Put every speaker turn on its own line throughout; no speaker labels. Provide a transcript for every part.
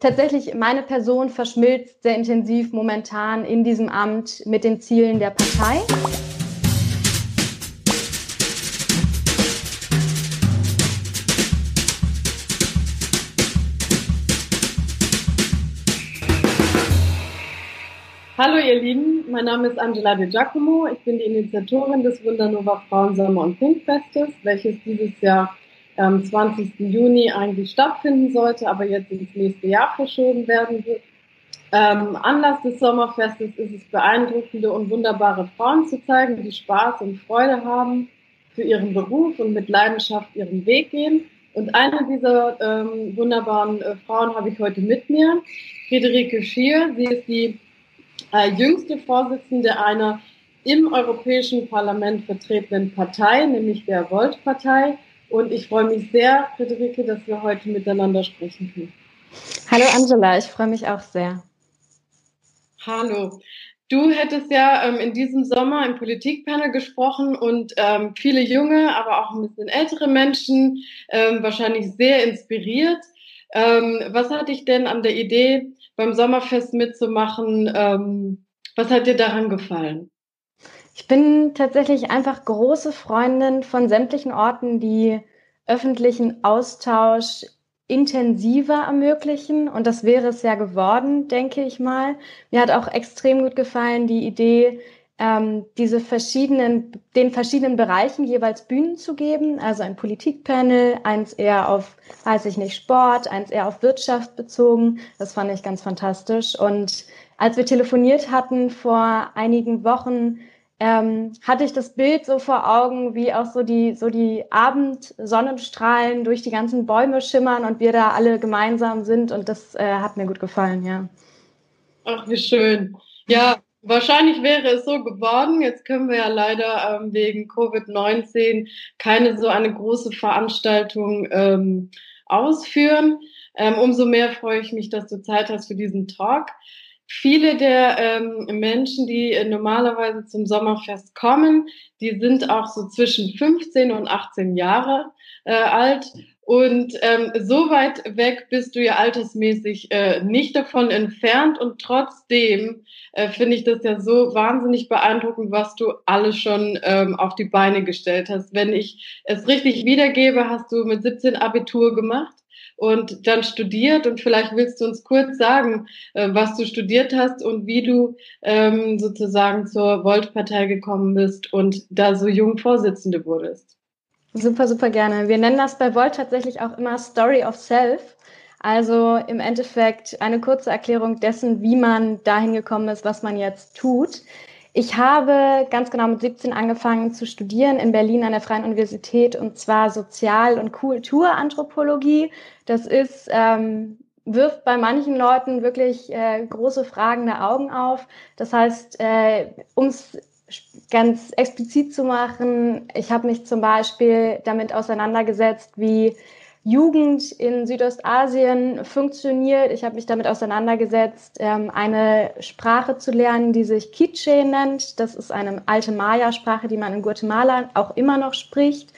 tatsächlich, meine Person verschmilzt sehr intensiv momentan in diesem Amt mit den Zielen der Partei.
Hallo ihr Lieben, mein Name ist Angela De Giacomo. Ich bin die Initiatorin des Wundernova Frauen Sommer und Pinkfestes, welches dieses Jahr am 20. Juni eigentlich stattfinden sollte, aber jetzt ins nächste Jahr verschoben werden wird. Ähm, Anlass des Sommerfestes ist es, beeindruckende und wunderbare Frauen zu zeigen, die Spaß und Freude haben für ihren Beruf und mit Leidenschaft ihren Weg gehen. Und eine dieser ähm, wunderbaren äh, Frauen habe ich heute mit mir, Friederike Schier. Sie ist die äh, jüngste Vorsitzende einer im Europäischen Parlament vertretenen Partei, nämlich der Volt-Partei. Und ich freue mich sehr, Friederike, dass wir heute miteinander sprechen können.
Hallo Angela, ich freue mich auch sehr.
Hallo. Du hättest ja ähm, in diesem Sommer im Politikpanel gesprochen und ähm, viele junge, aber auch ein bisschen ältere Menschen ähm, wahrscheinlich sehr inspiriert. Ähm, was hat dich denn an der Idee, beim Sommerfest mitzumachen? Ähm, was hat dir daran gefallen?
Ich bin tatsächlich einfach große Freundin von sämtlichen Orten, die öffentlichen Austausch intensiver ermöglichen. Und das wäre es ja geworden, denke ich mal. Mir hat auch extrem gut gefallen die Idee, ähm, diese verschiedenen, den verschiedenen Bereichen jeweils Bühnen zu geben. Also ein Politikpanel, eins eher auf, weiß ich nicht, Sport, eins eher auf Wirtschaft bezogen. Das fand ich ganz fantastisch. Und als wir telefoniert hatten vor einigen Wochen, ähm, hatte ich das Bild so vor Augen, wie auch so die, so die Abendsonnenstrahlen durch die ganzen Bäume schimmern und wir da alle gemeinsam sind. Und das äh, hat mir gut gefallen, ja.
Ach, wie schön. Ja, wahrscheinlich wäre es so geworden. Jetzt können wir ja leider ähm, wegen Covid-19 keine so eine große Veranstaltung ähm, ausführen. Ähm, umso mehr freue ich mich, dass du Zeit hast für diesen Talk. Viele der ähm, Menschen, die äh, normalerweise zum Sommerfest kommen, die sind auch so zwischen 15 und 18 Jahre äh, alt. Und ähm, so weit weg bist du ja altersmäßig äh, nicht davon entfernt. Und trotzdem äh, finde ich das ja so wahnsinnig beeindruckend, was du alles schon ähm, auf die Beine gestellt hast. Wenn ich es richtig wiedergebe, hast du mit 17 Abitur gemacht und dann studiert und vielleicht willst du uns kurz sagen, äh, was du studiert hast und wie du ähm, sozusagen zur Volt-Partei gekommen bist und da so jung Vorsitzende wurdest.
Super, super gerne. Wir nennen das bei Volt tatsächlich auch immer Story of Self. Also im Endeffekt eine kurze Erklärung dessen, wie man dahin gekommen ist, was man jetzt tut. Ich habe ganz genau mit 17 angefangen zu studieren in Berlin an der Freien Universität und zwar Sozial- und Kulturanthropologie. Das ist, ähm, wirft bei manchen Leuten wirklich äh, große fragende Augen auf. Das heißt, äh, um es ganz explizit zu machen, ich habe mich zum Beispiel damit auseinandergesetzt, wie Jugend in Südostasien funktioniert. Ich habe mich damit auseinandergesetzt, ähm, eine Sprache zu lernen, die sich Quiche nennt. Das ist eine alte Maya-Sprache, die man in Guatemala auch immer noch spricht.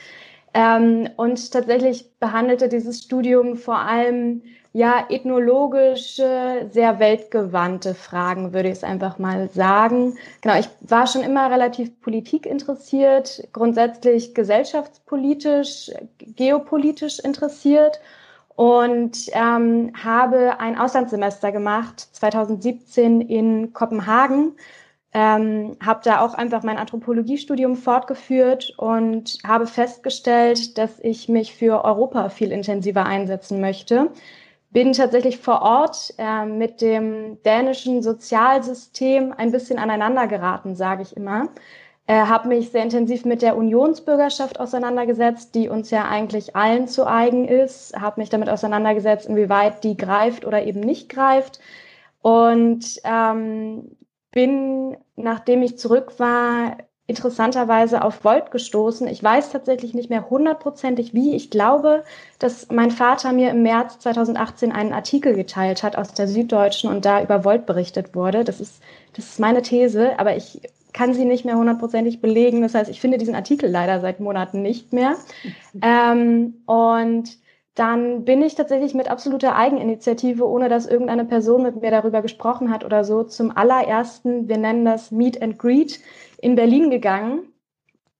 Ähm, und tatsächlich behandelte dieses Studium vor allem ja ethnologische, sehr weltgewandte Fragen, würde ich es einfach mal sagen. Genau, ich war schon immer relativ Politik interessiert, grundsätzlich gesellschaftspolitisch, geopolitisch interessiert und ähm, habe ein Auslandssemester gemacht, 2017 in Kopenhagen. Ähm, habe da auch einfach mein Anthropologiestudium fortgeführt und habe festgestellt, dass ich mich für Europa viel intensiver einsetzen möchte bin tatsächlich vor Ort äh, mit dem dänischen Sozialsystem ein bisschen aneinander geraten, sage ich immer. Äh, habe mich sehr intensiv mit der Unionsbürgerschaft auseinandergesetzt, die uns ja eigentlich allen zu eigen ist. Habe mich damit auseinandergesetzt, inwieweit die greift oder eben nicht greift. Und ähm, bin, nachdem ich zurück war, interessanterweise auf Volt gestoßen. Ich weiß tatsächlich nicht mehr hundertprozentig wie. Ich glaube, dass mein Vater mir im März 2018 einen Artikel geteilt hat aus der Süddeutschen und da über Volt berichtet wurde. Das ist, das ist meine These, aber ich kann sie nicht mehr hundertprozentig belegen. Das heißt, ich finde diesen Artikel leider seit Monaten nicht mehr. ähm, und dann bin ich tatsächlich mit absoluter Eigeninitiative, ohne dass irgendeine Person mit mir darüber gesprochen hat oder so, zum allerersten, wir nennen das Meet and Greet, in Berlin gegangen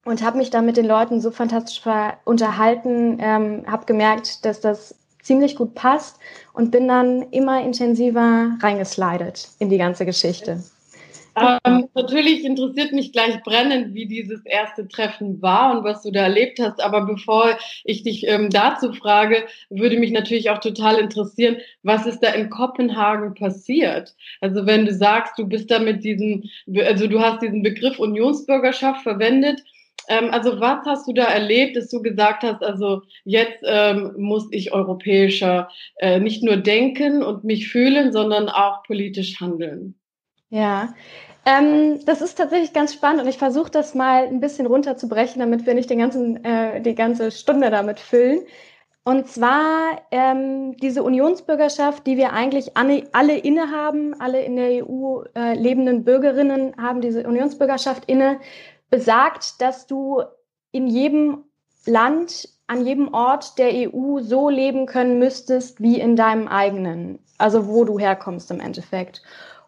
und habe mich da mit den Leuten so fantastisch unterhalten, ähm, habe gemerkt, dass das ziemlich gut passt und bin dann immer intensiver reingeslidet in die ganze Geschichte.
Ähm, natürlich interessiert mich gleich brennend, wie dieses erste Treffen war und was du da erlebt hast. Aber bevor ich dich ähm, dazu frage, würde mich natürlich auch total interessieren, was ist da in Kopenhagen passiert? Also wenn du sagst, du bist da mit diesem, also du hast diesen Begriff Unionsbürgerschaft verwendet. Ähm, also was hast du da erlebt, dass du gesagt hast, also jetzt ähm, muss ich europäischer äh, nicht nur denken und mich fühlen, sondern auch politisch handeln?
Ja, ähm, das ist tatsächlich ganz spannend und ich versuche das mal ein bisschen runterzubrechen, damit wir nicht den ganzen, äh, die ganze Stunde damit füllen. Und zwar ähm, diese Unionsbürgerschaft, die wir eigentlich alle, alle innehaben, alle in der EU äh, lebenden Bürgerinnen haben diese Unionsbürgerschaft inne, besagt, dass du in jedem Land, an jedem Ort der EU so leben können müsstest wie in deinem eigenen, also wo du herkommst im Endeffekt.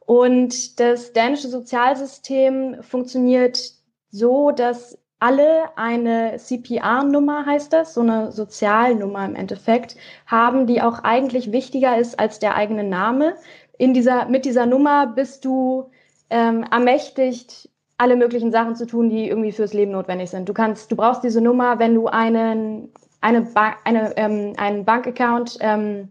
Und das dänische Sozialsystem funktioniert so, dass alle eine CPR-Nummer heißt das, so eine Sozialnummer im Endeffekt, haben, die auch eigentlich wichtiger ist als der eigene Name. In dieser, mit dieser Nummer bist du ähm, ermächtigt, alle möglichen Sachen zu tun, die irgendwie fürs Leben notwendig sind. Du kannst, du brauchst diese Nummer, wenn du einen, eine, ba eine, ähm, einen Bankaccount ähm,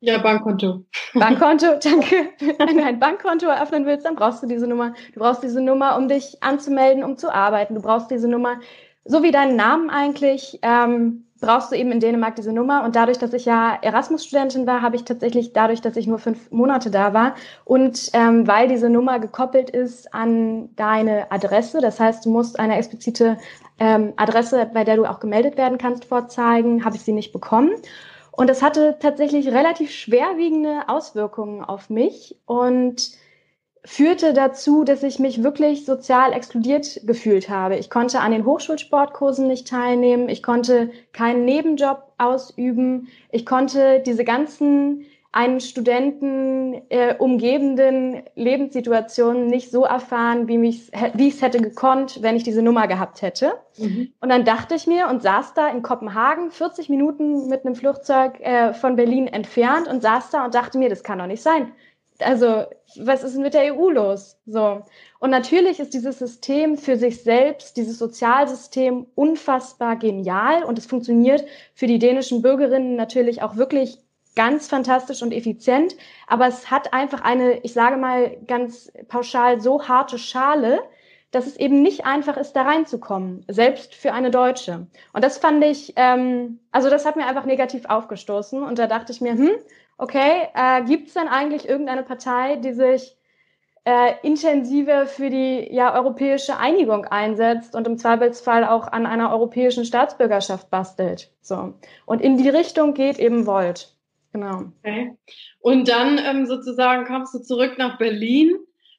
ja, Bankkonto.
Bankkonto, danke. Wenn du ein Bankkonto eröffnen willst, dann brauchst du diese Nummer. Du brauchst diese Nummer, um dich anzumelden, um zu arbeiten. Du brauchst diese Nummer, so wie deinen Namen eigentlich, ähm, brauchst du eben in Dänemark diese Nummer. Und dadurch, dass ich ja Erasmus-Studentin war, habe ich tatsächlich dadurch, dass ich nur fünf Monate da war und ähm, weil diese Nummer gekoppelt ist an deine Adresse, das heißt, du musst eine explizite ähm, Adresse, bei der du auch gemeldet werden kannst, vorzeigen, habe ich sie nicht bekommen. Und das hatte tatsächlich relativ schwerwiegende Auswirkungen auf mich und führte dazu, dass ich mich wirklich sozial exkludiert gefühlt habe. Ich konnte an den Hochschulsportkursen nicht teilnehmen, ich konnte keinen Nebenjob ausüben, ich konnte diese ganzen einen Studenten äh, umgebenden Lebenssituationen nicht so erfahren, wie, ich es hätte gekonnt, wenn ich diese Nummer gehabt hätte. Mhm. Und dann dachte ich mir und saß da in Kopenhagen, 40 Minuten mit einem Flugzeug äh, von Berlin entfernt und saß da und dachte mir, das kann doch nicht sein. Also, was ist denn mit der EU los? So. Und natürlich ist dieses System für sich selbst, dieses Sozialsystem unfassbar genial und es funktioniert für die dänischen Bürgerinnen natürlich auch wirklich ganz fantastisch und effizient, aber es hat einfach eine, ich sage mal ganz pauschal, so harte Schale, dass es eben nicht einfach ist, da reinzukommen, selbst für eine Deutsche. Und das fand ich, ähm, also das hat mir einfach negativ aufgestoßen und da dachte ich mir, hm, okay, äh, gibt es denn eigentlich irgendeine Partei, die sich äh, intensiver für die ja, europäische Einigung einsetzt und im Zweifelsfall auch an einer europäischen Staatsbürgerschaft bastelt. So. Und in die Richtung geht eben Volt. Genau.
Okay. Und dann ähm, sozusagen kommst du zurück nach Berlin,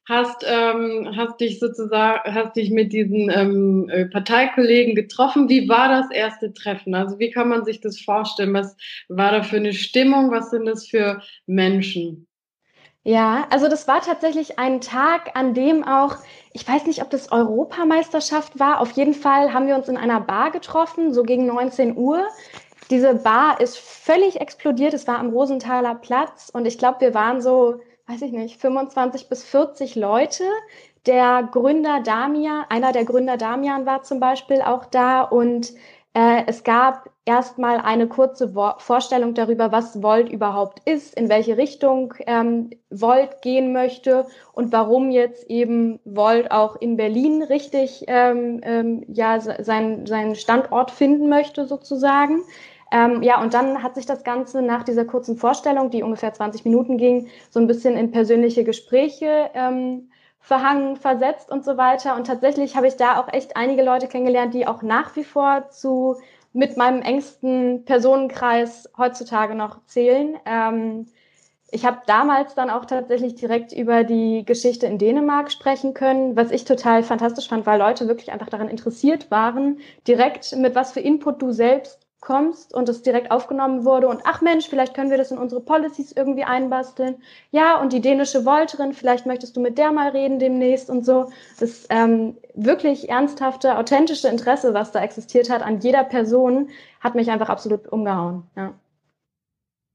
hast, ähm, hast dich sozusagen, hast dich mit diesen ähm, äh, Parteikollegen getroffen. Wie war das erste Treffen? Also wie kann man sich das vorstellen? Was war da für eine Stimmung? Was sind das für Menschen?
Ja, also das war tatsächlich ein Tag, an dem auch, ich weiß nicht, ob das Europameisterschaft war, auf jeden Fall haben wir uns in einer Bar getroffen, so gegen 19 Uhr. Diese Bar ist völlig explodiert. Es war am Rosenthaler Platz und ich glaube, wir waren so, weiß ich nicht, 25 bis 40 Leute. Der Gründer Damian, einer der Gründer Damian war zum Beispiel auch da und äh, es gab erstmal eine kurze Wo Vorstellung darüber, was Volt überhaupt ist, in welche Richtung ähm, Volt gehen möchte und warum jetzt eben Volt auch in Berlin richtig ähm, ähm, ja, sein, seinen Standort finden möchte sozusagen. Ähm, ja, und dann hat sich das Ganze nach dieser kurzen Vorstellung, die ungefähr 20 Minuten ging, so ein bisschen in persönliche Gespräche ähm, verhangen, versetzt und so weiter. Und tatsächlich habe ich da auch echt einige Leute kennengelernt, die auch nach wie vor zu mit meinem engsten Personenkreis heutzutage noch zählen. Ähm, ich habe damals dann auch tatsächlich direkt über die Geschichte in Dänemark sprechen können, was ich total fantastisch fand, weil Leute wirklich einfach daran interessiert waren, direkt mit was für Input du selbst kommst und es direkt aufgenommen wurde und ach Mensch, vielleicht können wir das in unsere Policies irgendwie einbasteln. Ja, und die dänische Volterin, vielleicht möchtest du mit der mal reden demnächst und so. Das ähm, wirklich ernsthafte, authentische Interesse, was da existiert hat an jeder Person, hat mich einfach absolut umgehauen. Ja.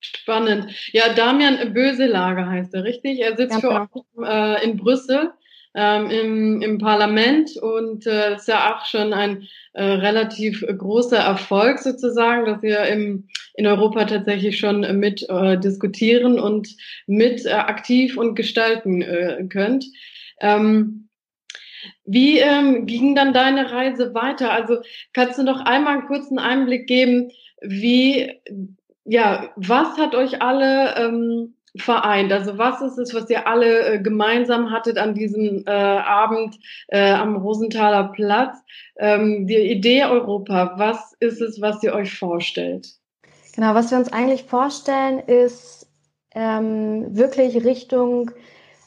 Spannend. Ja, Damian Böselager heißt er, richtig? Er sitzt ja, für genau. euch äh, in Brüssel ähm, im, im Parlament und äh, das ist ja auch schon ein äh, relativ großer Erfolg sozusagen, dass ihr im, in Europa tatsächlich schon mit äh, diskutieren und mit äh, aktiv und gestalten äh, könnt. Ähm, wie ähm, ging dann deine Reise weiter? Also kannst du noch einmal einen kurzen Einblick geben, wie, ja, was hat euch alle ähm, vereint? Also was ist es, was ihr alle äh, gemeinsam hattet an diesem äh, Abend äh, am Rosenthaler Platz? Ähm, die Idee Europa, was ist es, was ihr euch vorstellt?
Genau, was wir uns eigentlich vorstellen, ist ähm, wirklich Richtung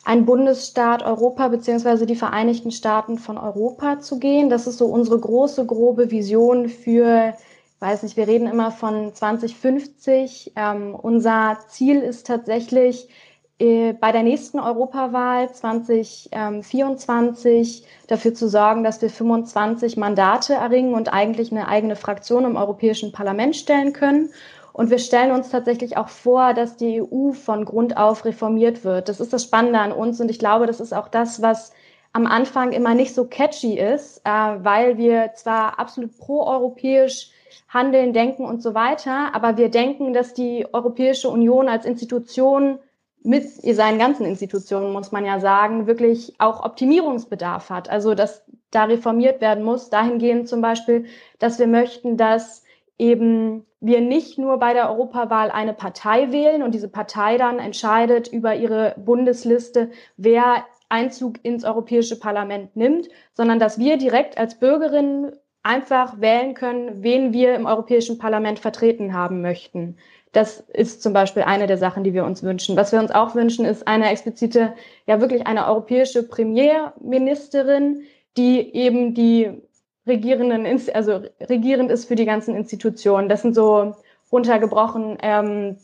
ein Bundesstaat Europa beziehungsweise die Vereinigten Staaten von Europa zu gehen. Das ist so unsere große, grobe Vision für weiß nicht, wir reden immer von 2050. Ähm, unser Ziel ist tatsächlich, äh, bei der nächsten Europawahl 2024 dafür zu sorgen, dass wir 25 Mandate erringen und eigentlich eine eigene Fraktion im Europäischen Parlament stellen können. Und wir stellen uns tatsächlich auch vor, dass die EU von Grund auf reformiert wird. Das ist das Spannende an uns und ich glaube, das ist auch das, was am Anfang immer nicht so catchy ist, äh, weil wir zwar absolut proeuropäisch Handeln, Denken und so weiter. Aber wir denken, dass die Europäische Union als Institution mit seinen ganzen Institutionen, muss man ja sagen, wirklich auch Optimierungsbedarf hat. Also, dass da reformiert werden muss, dahingehend zum Beispiel, dass wir möchten, dass eben wir nicht nur bei der Europawahl eine Partei wählen und diese Partei dann entscheidet über ihre Bundesliste, wer Einzug ins Europäische Parlament nimmt, sondern dass wir direkt als Bürgerinnen einfach wählen können, wen wir im Europäischen Parlament vertreten haben möchten. Das ist zum Beispiel eine der Sachen, die wir uns wünschen. Was wir uns auch wünschen, ist eine explizite, ja wirklich eine europäische Premierministerin, die eben die regierenden, also regierend ist für die ganzen Institutionen. Das sind so runtergebrochen ähm,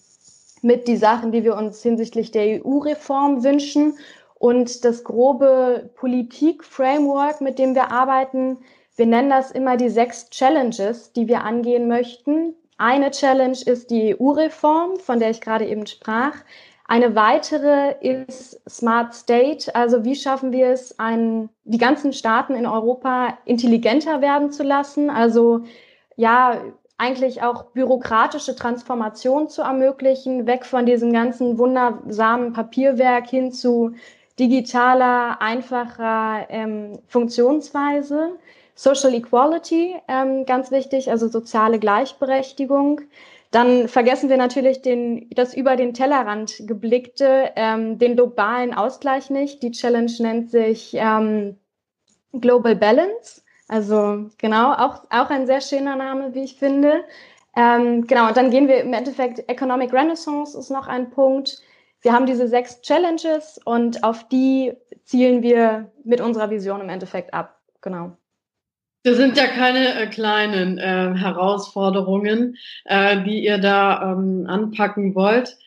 mit die Sachen, die wir uns hinsichtlich der EU-Reform wünschen. Und das grobe Politik-Framework, mit dem wir arbeiten, wir nennen das immer die sechs Challenges, die wir angehen möchten. Eine Challenge ist die EU-Reform, von der ich gerade eben sprach. Eine weitere ist Smart State, also wie schaffen wir es, einen, die ganzen Staaten in Europa intelligenter werden zu lassen, also ja, eigentlich auch bürokratische Transformation zu ermöglichen, weg von diesem ganzen wundersamen Papierwerk hin zu digitaler, einfacher ähm, Funktionsweise. Social Equality, ähm, ganz wichtig, also soziale Gleichberechtigung. Dann vergessen wir natürlich den, das über den Tellerrand geblickte, ähm, den globalen Ausgleich nicht. Die Challenge nennt sich ähm, Global Balance. Also genau, auch, auch ein sehr schöner Name, wie ich finde. Ähm, genau, und dann gehen wir im Endeffekt, Economic Renaissance ist noch ein Punkt. Wir haben diese sechs Challenges und auf die zielen wir mit unserer Vision im Endeffekt ab. Genau.
Das sind ja keine äh, kleinen äh, Herausforderungen, äh, die ihr da ähm, anpacken wollt.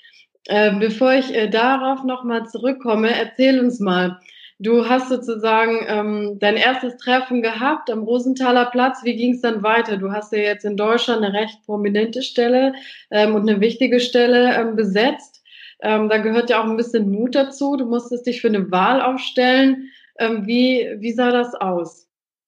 Äh, bevor ich äh, darauf nochmal zurückkomme, erzähl uns mal. Du hast sozusagen ähm, dein erstes Treffen gehabt am Rosenthaler Platz. Wie ging es dann weiter? Du hast ja jetzt in Deutschland eine recht prominente Stelle ähm, und eine wichtige Stelle ähm, besetzt. Ähm, da gehört ja auch ein bisschen Mut dazu. Du musstest dich für eine Wahl aufstellen. Ähm, wie, wie sah das aus?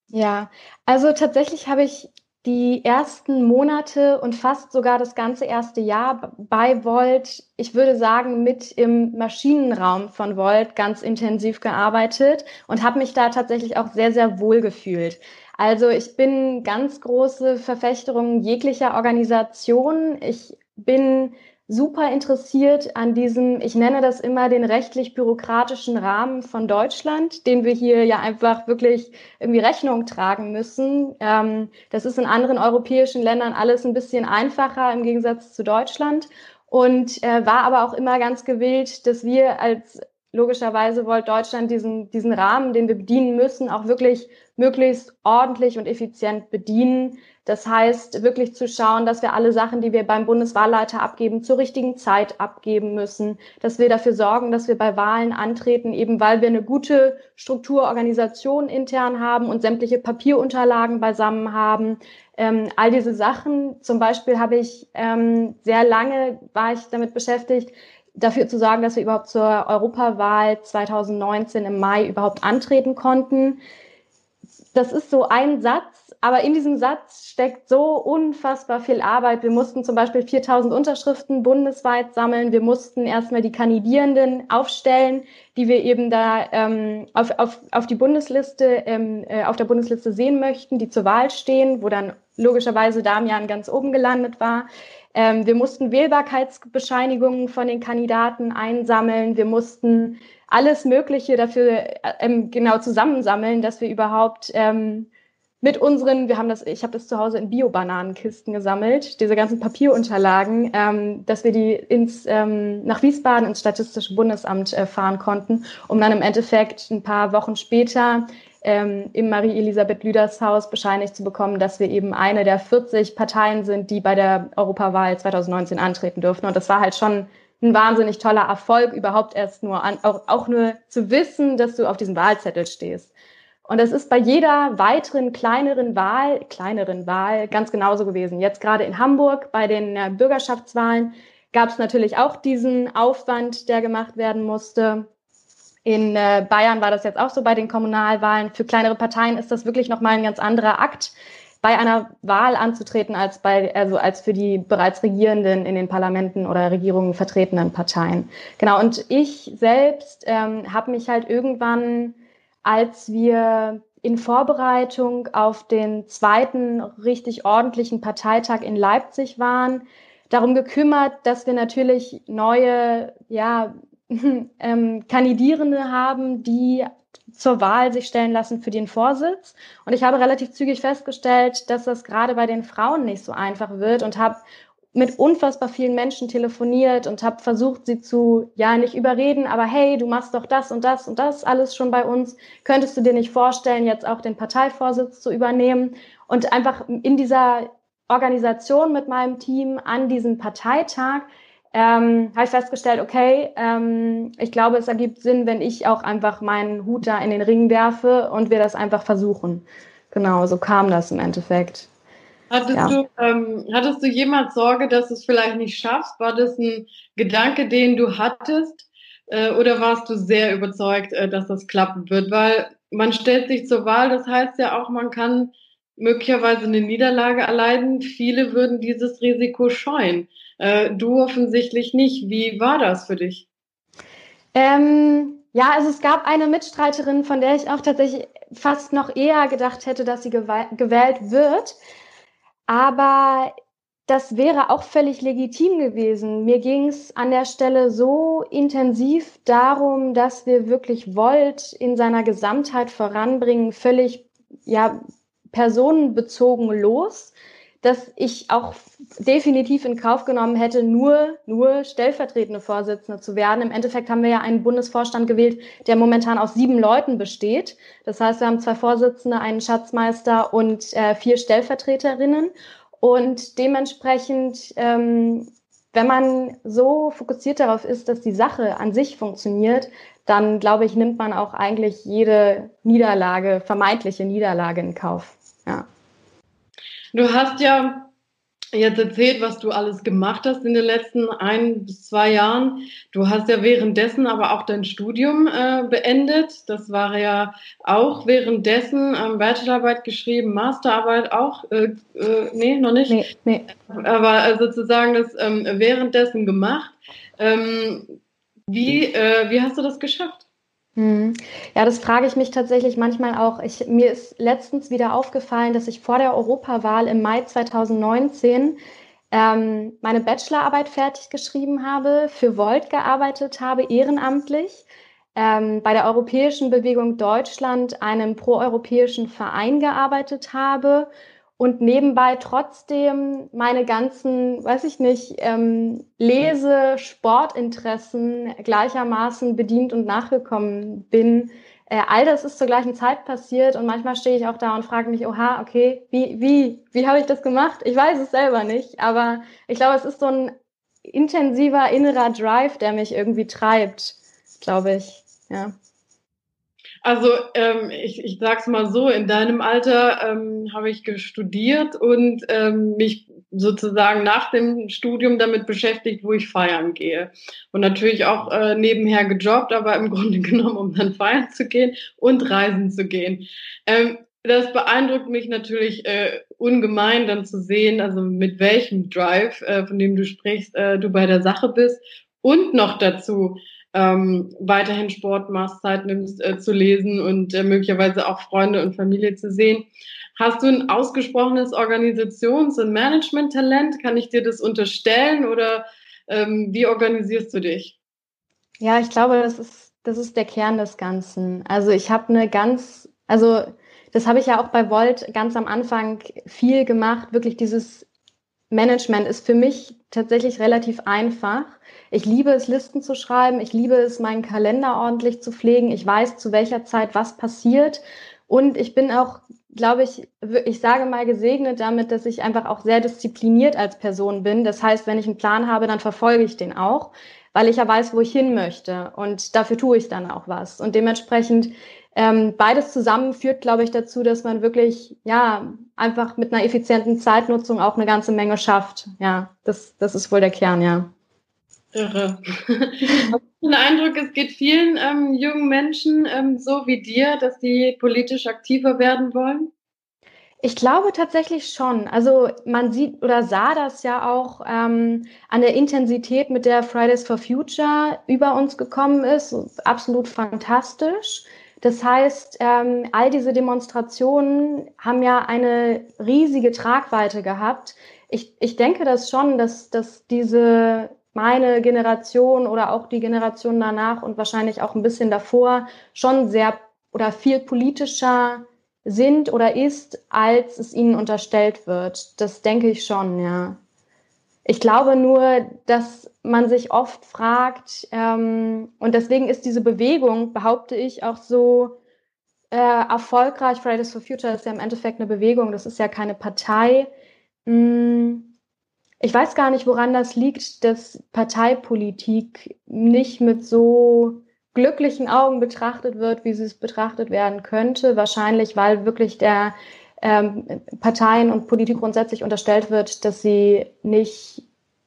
Ja, also tatsächlich habe ich die ersten Monate und fast sogar das ganze erste Jahr bei Volt, ich würde sagen, mit im Maschinenraum von Volt ganz intensiv gearbeitet und habe mich da tatsächlich auch sehr, sehr wohl gefühlt. Also ich bin ganz große Verfechterung jeglicher Organisation. Ich bin super interessiert an diesem, ich nenne das immer den rechtlich-bürokratischen Rahmen von Deutschland, den wir hier ja einfach wirklich irgendwie Rechnung tragen müssen. Ähm, das ist in anderen europäischen Ländern alles ein bisschen einfacher im Gegensatz zu Deutschland und äh, war aber auch immer ganz gewillt, dass wir als logischerweise wollte Deutschland diesen, diesen Rahmen, den wir bedienen müssen, auch wirklich möglichst ordentlich und effizient bedienen. Das heißt, wirklich zu schauen, dass wir alle Sachen, die wir beim Bundeswahlleiter abgeben, zur richtigen Zeit abgeben müssen, dass wir dafür sorgen, dass wir bei Wahlen antreten, eben weil wir eine gute Strukturorganisation intern haben und sämtliche Papierunterlagen beisammen haben. Ähm, all diese Sachen, zum Beispiel habe ich ähm, sehr lange, war ich damit beschäftigt, dafür zu sorgen, dass wir überhaupt zur Europawahl 2019 im Mai überhaupt antreten konnten. Das ist so ein Satz, aber in diesem Satz steckt so unfassbar viel Arbeit. Wir mussten zum Beispiel 4000 Unterschriften bundesweit sammeln. Wir mussten erstmal die Kandidierenden aufstellen, die wir eben da ähm, auf, auf, auf die Bundesliste, ähm, äh, auf der Bundesliste sehen möchten, die zur Wahl stehen, wo dann logischerweise Damian ganz oben gelandet war. Ähm, wir mussten Wählbarkeitsbescheinigungen von den Kandidaten einsammeln. Wir mussten alles Mögliche dafür äh, ähm, genau zusammensammeln, dass wir überhaupt ähm, mit unseren, wir haben das, ich habe das zu Hause in Bio-Bananenkisten gesammelt, diese ganzen Papierunterlagen, ähm, dass wir die ins, ähm, nach Wiesbaden ins Statistische Bundesamt äh, fahren konnten, um dann im Endeffekt ein paar Wochen später ähm, im Marie-Elisabeth Lüders Haus bescheinigt zu bekommen, dass wir eben eine der 40 Parteien sind, die bei der Europawahl 2019 antreten dürfen. Und das war halt schon ein wahnsinnig toller Erfolg, überhaupt erst nur an, auch, auch nur zu wissen, dass du auf diesem Wahlzettel stehst. Und es ist bei jeder weiteren kleineren Wahl, kleineren Wahl ganz genauso gewesen. Jetzt gerade in Hamburg bei den äh, Bürgerschaftswahlen gab es natürlich auch diesen Aufwand, der gemacht werden musste. In äh, Bayern war das jetzt auch so bei den Kommunalwahlen. Für kleinere Parteien ist das wirklich nochmal ein ganz anderer Akt, bei einer Wahl anzutreten, als bei, also als für die bereits regierenden in den Parlamenten oder Regierungen vertretenen Parteien. Genau. Und ich selbst ähm, habe mich halt irgendwann als wir in Vorbereitung auf den zweiten richtig ordentlichen Parteitag in Leipzig waren, darum gekümmert, dass wir natürlich neue ja, ähm, Kandidierende haben, die zur Wahl sich stellen lassen für den Vorsitz. Und ich habe relativ zügig festgestellt, dass das gerade bei den Frauen nicht so einfach wird und habe mit unfassbar vielen Menschen telefoniert und habe versucht, sie zu, ja, nicht überreden, aber hey, du machst doch das und das und das alles schon bei uns. Könntest du dir nicht vorstellen, jetzt auch den Parteivorsitz zu übernehmen? Und einfach in dieser Organisation mit meinem Team an diesem Parteitag ähm, habe ich festgestellt, okay, ähm, ich glaube, es ergibt Sinn, wenn ich auch einfach meinen Hut da in den Ring werfe und wir das einfach versuchen. Genau, so kam das im Endeffekt.
Hattest, ja. du, ähm, hattest du jemals Sorge, dass du es vielleicht nicht schaffst? War das ein Gedanke, den du hattest? Äh, oder warst du sehr überzeugt, äh, dass das klappen wird? Weil man stellt sich zur Wahl, das heißt ja auch, man kann möglicherweise eine Niederlage erleiden. Viele würden dieses Risiko scheuen. Äh, du offensichtlich nicht. Wie war das für dich?
Ähm, ja, also es gab eine Mitstreiterin, von der ich auch tatsächlich fast noch eher gedacht hätte, dass sie gewählt wird. Aber das wäre auch völlig legitim gewesen. Mir ging es an der Stelle so intensiv darum, dass wir wirklich Volt in seiner Gesamtheit voranbringen, völlig ja personenbezogen los, dass ich auch definitiv in Kauf genommen hätte, nur, nur stellvertretende Vorsitzende zu werden. Im Endeffekt haben wir ja einen Bundesvorstand gewählt, der momentan aus sieben Leuten besteht. Das heißt, wir haben zwei Vorsitzende, einen Schatzmeister und äh, vier Stellvertreterinnen. Und dementsprechend, ähm, wenn man so fokussiert darauf ist, dass die Sache an sich funktioniert, dann glaube ich, nimmt man auch eigentlich jede Niederlage, vermeintliche Niederlage in Kauf.
Du hast ja jetzt erzählt, was du alles gemacht hast in den letzten ein bis zwei Jahren. Du hast ja währenddessen aber auch dein Studium äh, beendet. Das war ja auch währenddessen ähm, Bachelorarbeit geschrieben, Masterarbeit auch. Äh, äh, nee, noch nicht. Nee, nee. Aber äh, sozusagen das ähm, währenddessen gemacht. Ähm, wie, äh, wie hast du das geschafft?
Hm. Ja, das frage ich mich tatsächlich manchmal auch. Ich, mir ist letztens wieder aufgefallen, dass ich vor der Europawahl im Mai 2019 ähm, meine Bachelorarbeit fertig geschrieben habe, für Volt gearbeitet habe, ehrenamtlich, ähm, bei der Europäischen Bewegung Deutschland, einem proeuropäischen Verein gearbeitet habe und nebenbei trotzdem meine ganzen, weiß ich nicht, ähm, Lese-, Sportinteressen gleichermaßen bedient und nachgekommen bin. Äh, all das ist zur gleichen Zeit passiert und manchmal stehe ich auch da und frage mich, oha, okay, wie, wie, wie habe ich das gemacht? Ich weiß es selber nicht, aber ich glaube, es ist so ein intensiver innerer Drive, der mich irgendwie treibt, glaube ich, ja.
Also ähm, ich, ich sag's mal so, in deinem Alter ähm, habe ich studiert und ähm, mich sozusagen nach dem Studium damit beschäftigt, wo ich feiern gehe. Und natürlich auch äh, nebenher gejobbt, aber im Grunde genommen, um dann feiern zu gehen und reisen zu gehen. Ähm, das beeindruckt mich natürlich äh, ungemein, dann zu sehen, also mit welchem Drive, äh, von dem du sprichst, äh, du bei der Sache bist. Und noch dazu, ähm, weiterhin Sport machst, Zeit nimmst äh, zu lesen und äh, möglicherweise auch Freunde und Familie zu sehen. Hast du ein ausgesprochenes Organisations- und Management-Talent? Kann ich dir das unterstellen oder ähm, wie organisierst du dich?
Ja, ich glaube, das ist, das ist der Kern des Ganzen. Also ich habe eine ganz, also das habe ich ja auch bei Volt ganz am Anfang viel gemacht. Wirklich dieses Management ist für mich tatsächlich relativ einfach. Ich liebe es, Listen zu schreiben. Ich liebe es, meinen Kalender ordentlich zu pflegen. Ich weiß, zu welcher Zeit was passiert. Und ich bin auch, glaube ich, ich sage mal gesegnet damit, dass ich einfach auch sehr diszipliniert als Person bin. Das heißt, wenn ich einen Plan habe, dann verfolge ich den auch, weil ich ja weiß, wo ich hin möchte. Und dafür tue ich dann auch was. Und dementsprechend ähm, beides zusammen führt, glaube ich, dazu, dass man wirklich, ja, einfach mit einer effizienten Zeitnutzung auch eine ganze Menge schafft. Ja, das, das ist wohl der Kern, ja.
Irre. Den Eindruck, es geht vielen ähm, jungen Menschen ähm, so wie dir, dass sie politisch aktiver werden wollen?
Ich glaube tatsächlich schon. Also man sieht oder sah das ja auch ähm, an der Intensität, mit der Fridays for Future über uns gekommen ist. Absolut fantastisch. Das heißt, ähm, all diese Demonstrationen haben ja eine riesige Tragweite gehabt. Ich, ich denke das schon, dass, dass diese meine Generation oder auch die Generation danach und wahrscheinlich auch ein bisschen davor schon sehr oder viel politischer sind oder ist, als es ihnen unterstellt wird. Das denke ich schon, ja. Ich glaube nur, dass man sich oft fragt, ähm, und deswegen ist diese Bewegung, behaupte ich, auch so äh, erfolgreich. Fridays for Future ist ja im Endeffekt eine Bewegung, das ist ja keine Partei. Hm, ich weiß gar nicht, woran das liegt, dass Parteipolitik nicht mit so glücklichen Augen betrachtet wird, wie sie es betrachtet werden könnte. Wahrscheinlich, weil wirklich der ähm, Parteien und Politik grundsätzlich unterstellt wird, dass sie nicht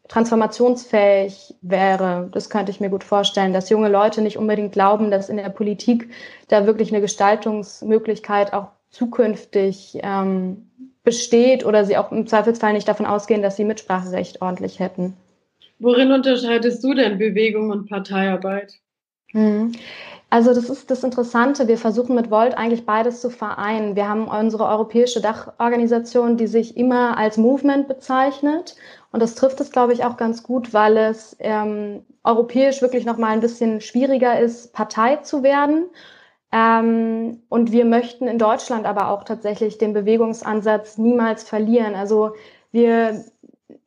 transformationsfähig wäre. Das könnte ich mir gut vorstellen, dass junge Leute nicht unbedingt glauben, dass in der Politik da wirklich eine Gestaltungsmöglichkeit auch zukünftig ähm, besteht oder sie auch im Zweifelsfall nicht davon ausgehen, dass sie Mitspracherecht ordentlich hätten.
Worin unterscheidest du denn Bewegung und Parteiarbeit?
Hm. Also das ist das Interessante. Wir versuchen mit Volt eigentlich beides zu vereinen. Wir haben unsere europäische Dachorganisation, die sich immer als Movement bezeichnet. Und das trifft es, glaube ich, auch ganz gut, weil es ähm, europäisch wirklich noch mal ein bisschen schwieriger ist, Partei zu werden. Ähm, und wir möchten in Deutschland aber auch tatsächlich den Bewegungsansatz niemals verlieren. Also wir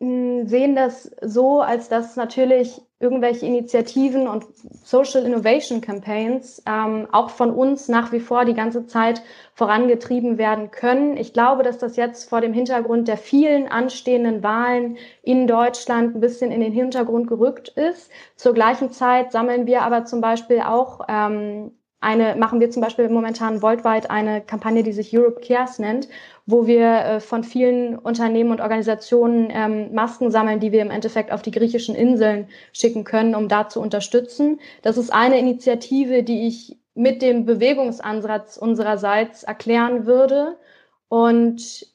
sehen das so, als dass natürlich irgendwelche Initiativen und Social Innovation Campaigns ähm, auch von uns nach wie vor die ganze Zeit vorangetrieben werden können. Ich glaube, dass das jetzt vor dem Hintergrund der vielen anstehenden Wahlen in Deutschland ein bisschen in den Hintergrund gerückt ist. Zur gleichen Zeit sammeln wir aber zum Beispiel auch ähm, eine, machen wir zum Beispiel momentan worldweit eine Kampagne, die sich Europe Cares nennt, wo wir äh, von vielen Unternehmen und Organisationen ähm, Masken sammeln, die wir im Endeffekt auf die griechischen Inseln schicken können, um da zu unterstützen. Das ist eine Initiative, die ich mit dem Bewegungsansatz unsererseits erklären würde. Und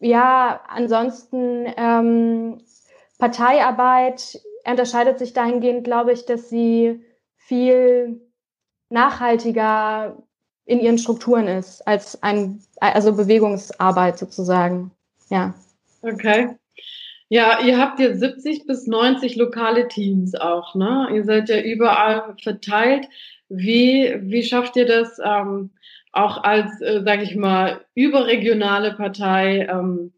ja, ansonsten ähm, Parteiarbeit unterscheidet sich dahingehend, glaube ich, dass sie viel nachhaltiger in ihren Strukturen ist als ein, also Bewegungsarbeit sozusagen. Ja.
Okay. Ja, ihr habt jetzt 70 bis 90 lokale Teams auch, ne? Ihr seid ja überall verteilt. Wie, wie schafft ihr das, ähm, auch als, äh, sage ich mal, überregionale Partei ähm,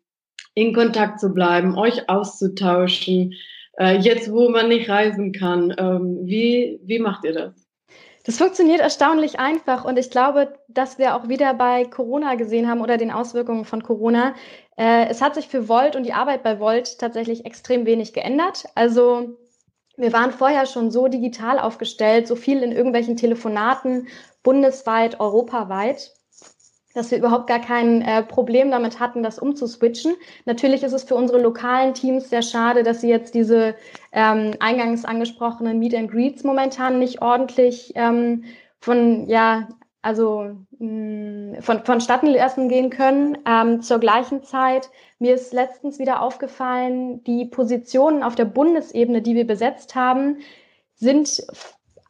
in Kontakt zu bleiben, euch auszutauschen, äh, jetzt wo man nicht reisen kann. Ähm, wie, wie macht ihr das?
Das funktioniert erstaunlich einfach und ich glaube, dass wir auch wieder bei Corona gesehen haben oder den Auswirkungen von Corona. Äh, es hat sich für Volt und die Arbeit bei Volt tatsächlich extrem wenig geändert. Also wir waren vorher schon so digital aufgestellt, so viel in irgendwelchen Telefonaten, bundesweit, europaweit, dass wir überhaupt gar kein äh, Problem damit hatten, das umzuswitchen. Natürlich ist es für unsere lokalen Teams sehr schade, dass sie jetzt diese ähm, eingangs angesprochenen Meet and Greets momentan nicht ordentlich ähm, von, ja, also mh, mm, von, vonstatten lassen gehen können. Ähm, zur gleichen Zeit, mir ist letztens wieder aufgefallen, die Positionen auf der Bundesebene, die wir besetzt haben, sind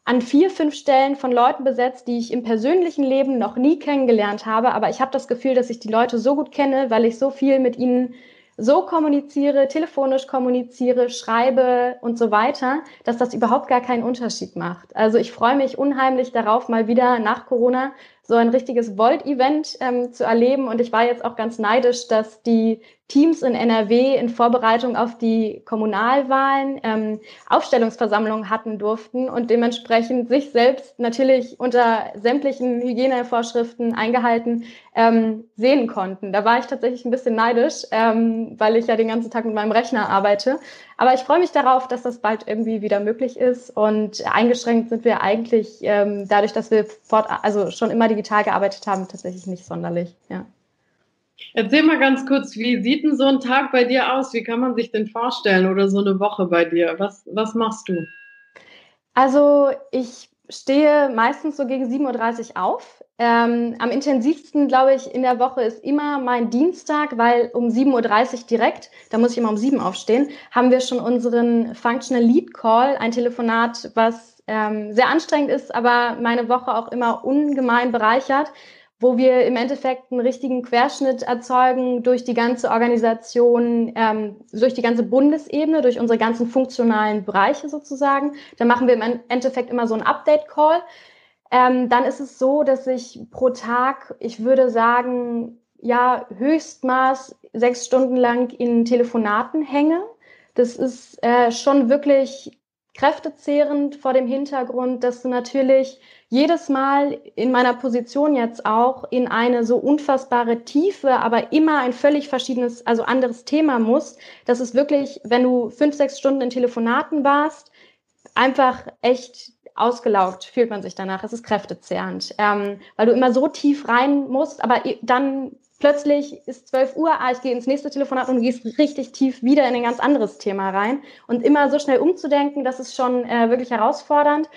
an vier, fünf Stellen von Leuten besetzt, die ich im persönlichen Leben noch nie kennengelernt habe. Aber ich habe das Gefühl, dass ich die Leute so gut kenne, weil ich so viel mit ihnen so kommuniziere, telefonisch kommuniziere, schreibe und so weiter, dass das überhaupt gar keinen Unterschied macht. Also ich freue mich unheimlich darauf, mal wieder nach Corona so ein richtiges Volt-Event ähm, zu erleben. Und ich war jetzt auch ganz neidisch, dass die Teams in NRW in Vorbereitung auf die Kommunalwahlen ähm, Aufstellungsversammlungen hatten durften und dementsprechend sich selbst natürlich unter sämtlichen Hygienevorschriften eingehalten ähm, sehen konnten. Da war ich tatsächlich ein bisschen neidisch, ähm, weil ich ja den ganzen Tag mit meinem Rechner arbeite. Aber ich freue mich darauf, dass das bald irgendwie wieder möglich ist. Und eingeschränkt sind wir eigentlich ähm, dadurch, dass wir fort, also schon immer digital gearbeitet haben, tatsächlich nicht sonderlich. Ja.
Erzähl mal ganz kurz, wie sieht denn so ein Tag bei dir aus? Wie kann man sich denn vorstellen oder so eine Woche bei dir? Was, was machst du?
Also ich stehe meistens so gegen 7.30 Uhr auf. Ähm, am intensivsten, glaube ich, in der Woche ist immer mein Dienstag, weil um 7.30 Uhr direkt, da muss ich immer um 7 Uhr aufstehen, haben wir schon unseren Functional Lead Call, ein Telefonat, was ähm, sehr anstrengend ist, aber meine Woche auch immer ungemein bereichert, wo wir im Endeffekt einen richtigen Querschnitt erzeugen durch die ganze Organisation, ähm, durch die ganze Bundesebene, durch unsere ganzen funktionalen Bereiche sozusagen. Da machen wir im Endeffekt immer so einen Update-Call. Ähm, dann ist es so, dass ich pro Tag, ich würde sagen, ja, Höchstmaß sechs Stunden lang in Telefonaten hänge. Das ist äh, schon wirklich kräftezehrend vor dem Hintergrund, dass du natürlich jedes Mal in meiner Position jetzt auch in eine so unfassbare Tiefe, aber immer ein völlig verschiedenes, also anderes Thema muss, dass es wirklich, wenn du fünf, sechs Stunden in Telefonaten warst, einfach echt ausgelaugt fühlt man sich danach. Es ist kräftezehrend, ähm, weil du immer so tief rein musst, aber dann plötzlich ist 12 Uhr, ah, ich gehe ins nächste Telefonat und gehst richtig tief wieder in ein ganz anderes Thema rein. Und immer so schnell umzudenken, das ist schon äh, wirklich herausfordernd.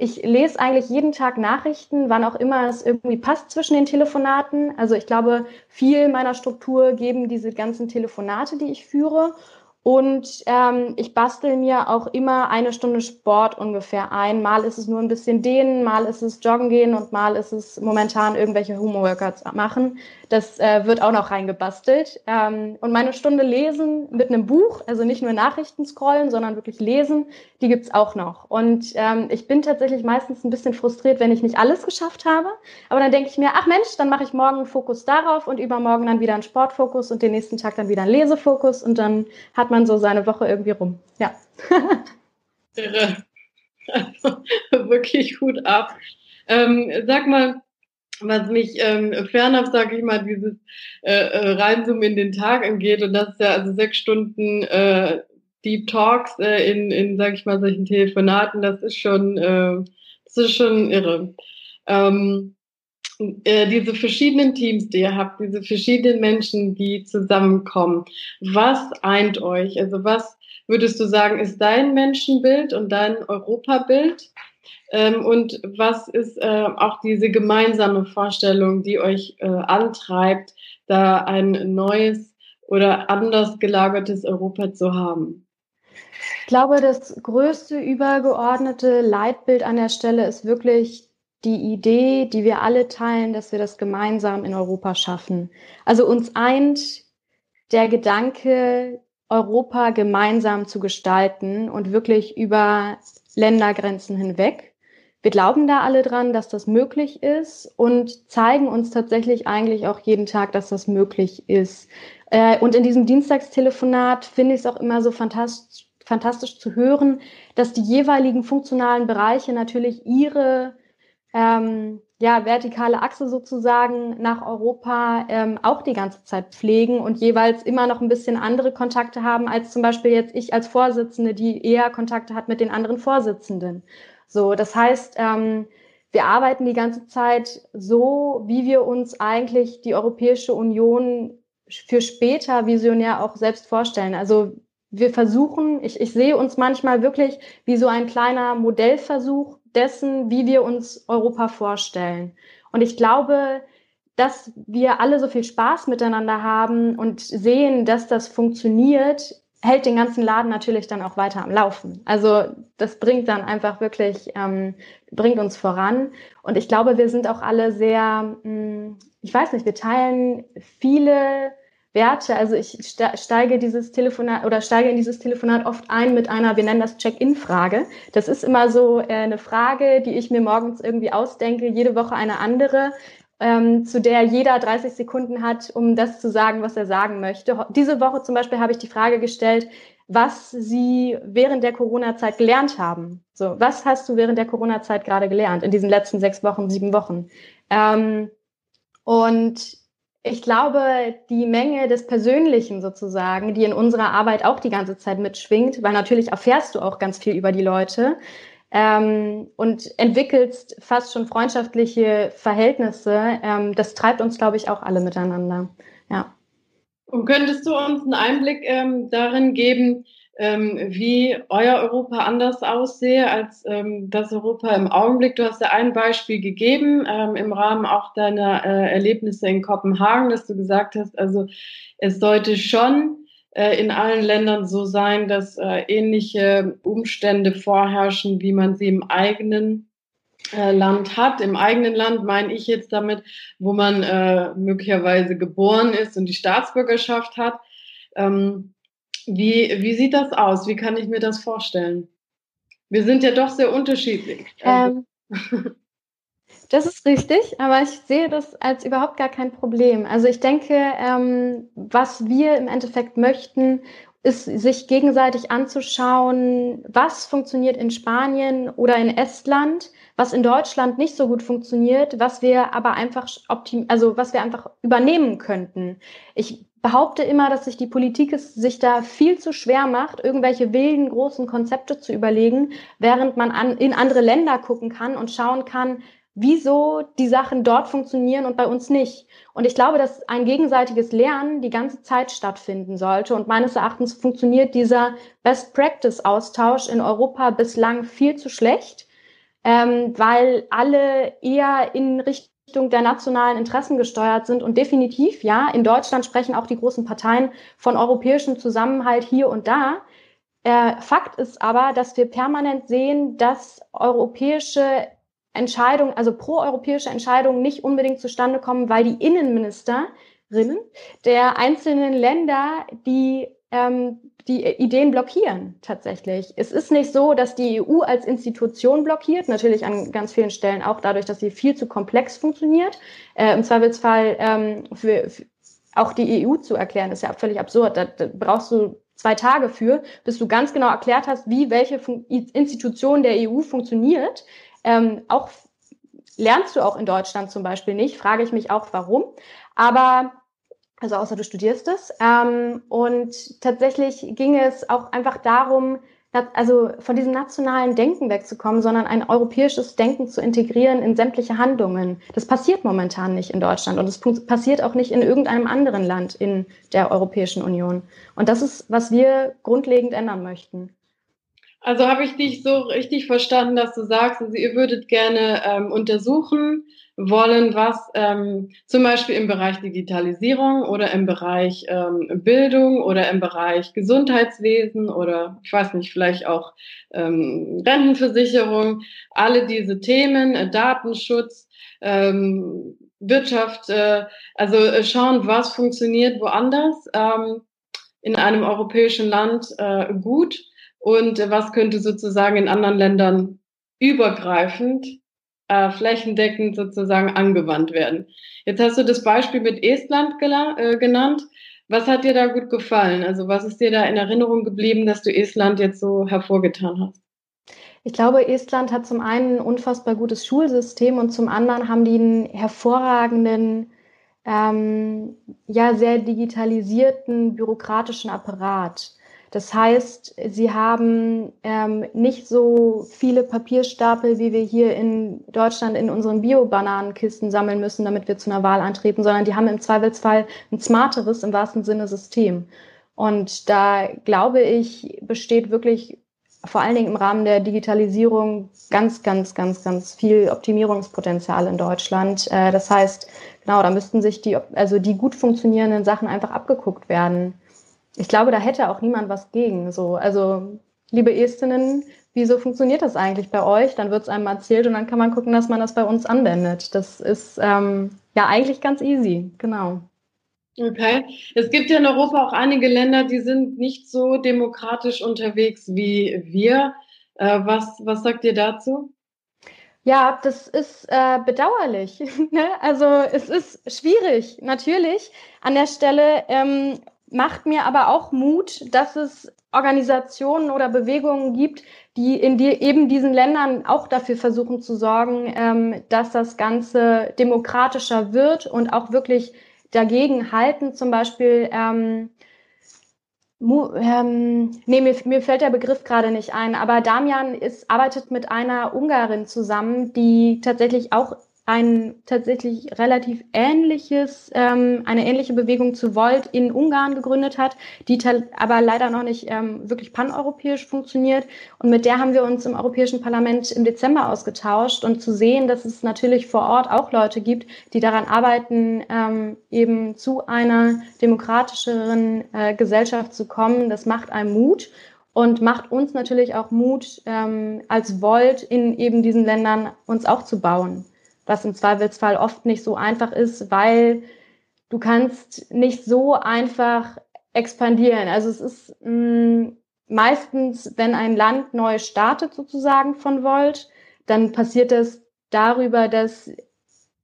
Ich lese eigentlich jeden Tag Nachrichten, wann auch immer es irgendwie passt zwischen den Telefonaten. Also ich glaube, viel meiner Struktur geben diese ganzen Telefonate, die ich führe. Und ähm, ich bastel mir auch immer eine Stunde Sport ungefähr ein. Mal ist es nur ein bisschen dehnen, mal ist es joggen gehen und mal ist es momentan irgendwelche Homo-Workouts machen. Das äh, wird auch noch reingebastelt. Ähm, und meine Stunde lesen mit einem Buch, also nicht nur Nachrichten scrollen, sondern wirklich lesen, die gibt's auch noch. Und ähm, ich bin tatsächlich meistens ein bisschen frustriert, wenn ich nicht alles geschafft habe. Aber dann denke ich mir, ach Mensch, dann mache ich morgen einen Fokus darauf und übermorgen dann wieder einen Sportfokus und den nächsten Tag dann wieder einen Lesefokus und dann hat man so seine Woche irgendwie rum. Ja.
Irre. Also, wirklich gut ab. Ähm, sag mal, was mich ähm, fernab, sage ich mal, dieses äh, äh, Reinzoomen in den Tag angeht und das ist ja also sechs Stunden äh, Deep Talks äh, in, in, sag ich mal, solchen Telefonaten, das ist schon, äh, das ist schon irre. Ähm, äh, diese verschiedenen Teams, die ihr habt, diese verschiedenen Menschen, die zusammenkommen, was eint euch? Also was würdest du sagen, ist dein Menschenbild und dein Europabild? Ähm, und was ist äh, auch diese gemeinsame Vorstellung, die euch äh, antreibt, da ein neues oder anders gelagertes Europa zu haben?
Ich glaube, das größte übergeordnete Leitbild an der Stelle ist wirklich die Idee, die wir alle teilen, dass wir das gemeinsam in Europa schaffen. Also uns eint der Gedanke, Europa gemeinsam zu gestalten und wirklich über Ländergrenzen hinweg wir glauben da alle dran, dass das möglich ist und zeigen uns tatsächlich eigentlich auch jeden Tag, dass das möglich ist. Äh, und in diesem Dienstagstelefonat finde ich es auch immer so fantastisch, fantastisch zu hören, dass die jeweiligen funktionalen Bereiche natürlich ihre ähm, ja, vertikale Achse sozusagen nach Europa ähm, auch die ganze Zeit pflegen und jeweils immer noch ein bisschen andere Kontakte haben, als zum Beispiel jetzt ich als Vorsitzende, die eher Kontakte hat mit den anderen Vorsitzenden. So, das heißt, ähm, wir arbeiten die ganze Zeit so, wie wir uns eigentlich die Europäische Union für später visionär auch selbst vorstellen. Also wir versuchen, ich, ich sehe uns manchmal wirklich wie so ein kleiner Modellversuch dessen, wie wir uns Europa vorstellen. Und ich glaube, dass wir alle so viel Spaß miteinander haben und sehen, dass das funktioniert, hält den ganzen Laden natürlich dann auch weiter am Laufen. Also das bringt dann einfach wirklich, ähm, bringt uns voran. Und ich glaube, wir sind auch alle sehr, mh, hm, ich weiß nicht, wir teilen viele Werte. Also ich steige dieses Telefonat oder steige in dieses Telefonat oft ein mit einer, wir nennen das Check-in-Frage. Das ist immer so äh, eine Frage, die ich mir morgens irgendwie ausdenke, jede Woche eine andere, ähm, zu der jeder 30 Sekunden hat, um das zu sagen, was er sagen möchte. Diese Woche zum Beispiel habe ich die Frage gestellt, was Sie während der Corona-Zeit gelernt haben. So, was hast du während der Corona-Zeit gerade gelernt in diesen letzten sechs Wochen, sieben Wochen? Ähm, und ich glaube, die Menge des Persönlichen sozusagen, die in unserer Arbeit auch die ganze Zeit mitschwingt, weil natürlich erfährst du auch ganz viel über die Leute ähm, und entwickelst fast schon freundschaftliche Verhältnisse. Ähm, das treibt uns, glaube ich, auch alle miteinander. Ja.
Und könntest du uns einen Einblick ähm, darin geben, ähm, wie euer Europa anders aussehe als ähm, das Europa im Augenblick. Du hast ja ein Beispiel gegeben ähm, im Rahmen auch deiner äh, Erlebnisse in Kopenhagen, dass du gesagt hast, also es sollte schon äh, in allen Ländern so sein, dass äh, ähnliche Umstände vorherrschen, wie man sie im eigenen äh, Land hat. Im eigenen Land meine ich jetzt damit, wo man möglicherweise geboren ist und die Staatsbürgerschaft hat. Ähm, wie, wie sieht das aus? Wie kann ich mir das vorstellen? Wir sind ja doch sehr unterschiedlich.
Ähm, das ist richtig, aber ich sehe das als überhaupt gar kein Problem. Also ich denke, ähm, was wir im Endeffekt möchten, ist, sich gegenseitig anzuschauen, was funktioniert in Spanien oder in Estland, was in Deutschland nicht so gut funktioniert, was wir aber einfach optim also was wir einfach übernehmen könnten. Ich behaupte immer, dass sich die Politik es sich da viel zu schwer macht, irgendwelche wilden großen Konzepte zu überlegen, während man an, in andere Länder gucken kann und schauen kann, wieso die Sachen dort funktionieren und bei uns nicht. Und ich glaube, dass ein gegenseitiges Lernen die ganze Zeit stattfinden sollte. Und meines Erachtens funktioniert dieser Best-Practice-Austausch in Europa bislang viel zu schlecht, ähm, weil alle eher in Richtung Richtung der nationalen Interessen gesteuert sind. Und definitiv, ja, in Deutschland sprechen auch die großen Parteien von europäischem Zusammenhalt hier und da. Äh, Fakt ist aber, dass wir permanent sehen, dass europäische Entscheidungen, also proeuropäische Entscheidungen nicht unbedingt zustande kommen, weil die Innenministerinnen der einzelnen Länder die ähm, die Ideen blockieren tatsächlich. Es ist nicht so, dass die EU als Institution blockiert, natürlich an ganz vielen Stellen auch dadurch, dass sie viel zu komplex funktioniert. Äh, Im Zweifelsfall ähm, für, für auch die EU zu erklären, ist ja völlig absurd. Da, da brauchst du zwei Tage für, bis du ganz genau erklärt hast, wie welche Fun Institution der EU funktioniert. Ähm, auch lernst du auch in Deutschland zum Beispiel nicht, frage ich mich auch, warum. Aber also außer du studierst es. Ähm, und tatsächlich ging es auch einfach darum, also von diesem nationalen Denken wegzukommen, sondern ein europäisches Denken zu integrieren in sämtliche Handlungen. Das passiert momentan nicht in Deutschland und es passiert auch nicht in irgendeinem anderen Land in der Europäischen Union. Und das ist, was wir grundlegend ändern möchten.
Also habe ich dich so richtig verstanden, dass du sagst, also ihr würdet gerne ähm, untersuchen, wollen, was ähm, zum Beispiel im Bereich Digitalisierung oder im Bereich ähm, Bildung oder im Bereich Gesundheitswesen oder ich weiß nicht, vielleicht auch ähm, Rentenversicherung, alle diese Themen, äh, Datenschutz, ähm, Wirtschaft, äh, also äh, schauen, was funktioniert woanders ähm, in einem europäischen Land äh, gut und was könnte sozusagen in anderen Ländern übergreifend, äh, flächendeckend sozusagen angewandt werden. Jetzt hast du das Beispiel mit Estland äh, genannt. Was hat dir da gut gefallen? Also was ist dir da in Erinnerung geblieben, dass du Estland jetzt so hervorgetan hast?
Ich glaube, Estland hat zum einen ein unfassbar gutes Schulsystem und zum anderen haben die einen hervorragenden, ähm, ja, sehr digitalisierten bürokratischen Apparat. Das heißt, sie haben ähm, nicht so viele Papierstapel, wie wir hier in Deutschland in unseren Bio-Bananenkisten sammeln müssen, damit wir zu einer Wahl antreten, sondern die haben im Zweifelsfall ein smarteres, im wahrsten Sinne, System. Und da glaube ich, besteht wirklich vor allen Dingen im Rahmen der Digitalisierung ganz, ganz, ganz, ganz viel Optimierungspotenzial in Deutschland. Äh, das heißt, genau, da müssten sich die, also die gut funktionierenden Sachen einfach abgeguckt werden ich glaube, da hätte auch niemand was gegen. So, also, liebe Estinnen, wieso funktioniert das eigentlich bei euch? Dann wird es einem erzählt und dann kann man gucken, dass man das bei uns anwendet. Das ist ähm, ja eigentlich ganz easy, genau.
Okay. Es gibt ja in Europa auch einige Länder, die sind nicht so demokratisch unterwegs wie wir. Äh, was, was sagt ihr dazu?
Ja, das ist äh, bedauerlich. Ne? also es ist schwierig, natürlich. An der Stelle ähm, macht mir aber auch Mut, dass es Organisationen oder Bewegungen gibt, die in die, eben diesen Ländern auch dafür versuchen zu sorgen, ähm, dass das Ganze demokratischer wird und auch wirklich dagegen halten. Zum Beispiel, ähm, ähm, nee, mir, mir fällt der Begriff gerade nicht ein, aber Damian ist, arbeitet mit einer Ungarin zusammen, die tatsächlich auch ein tatsächlich relativ ähnliches, ähm, eine ähnliche Bewegung zu Volt in Ungarn gegründet hat, die aber leider noch nicht ähm, wirklich paneuropäisch funktioniert. Und mit der haben wir uns im Europäischen Parlament im Dezember ausgetauscht und zu sehen, dass es natürlich vor Ort auch Leute gibt, die daran arbeiten, ähm, eben zu einer demokratischeren äh, Gesellschaft zu kommen. Das macht einem Mut und macht uns natürlich auch Mut, ähm, als Volt in eben diesen Ländern uns auch zu bauen was im Zweifelsfall oft nicht so einfach ist, weil du kannst nicht so einfach expandieren. Also es ist mh, mm, meistens, wenn ein Land neu startet sozusagen von Volt, dann passiert es darüber, dass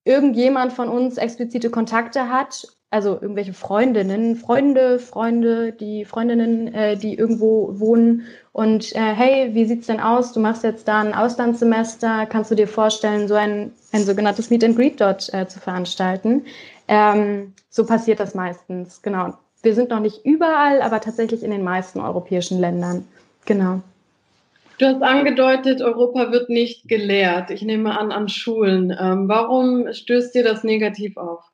irgendjemand von uns explizite Kontakte hat also irgendwelche Freundinnen, Freunde, Freunde, die Freundinnen, äh, die irgendwo wohnen und äh, hey, wie sieht's denn aus? Du machst jetzt da ein Auslandssemester, kannst du dir vorstellen, so ein, ein sogenanntes Meet and Greet dort äh, zu veranstalten? Ähm, so passiert das meistens, genau. Wir sind noch nicht überall, aber tatsächlich in den meisten europäischen Ländern. Genau.
Du hast angedeutet, Europa wird nicht gelehrt. Ich nehme an, an Schulen. Ähm, warum stößt dir das negativ auf?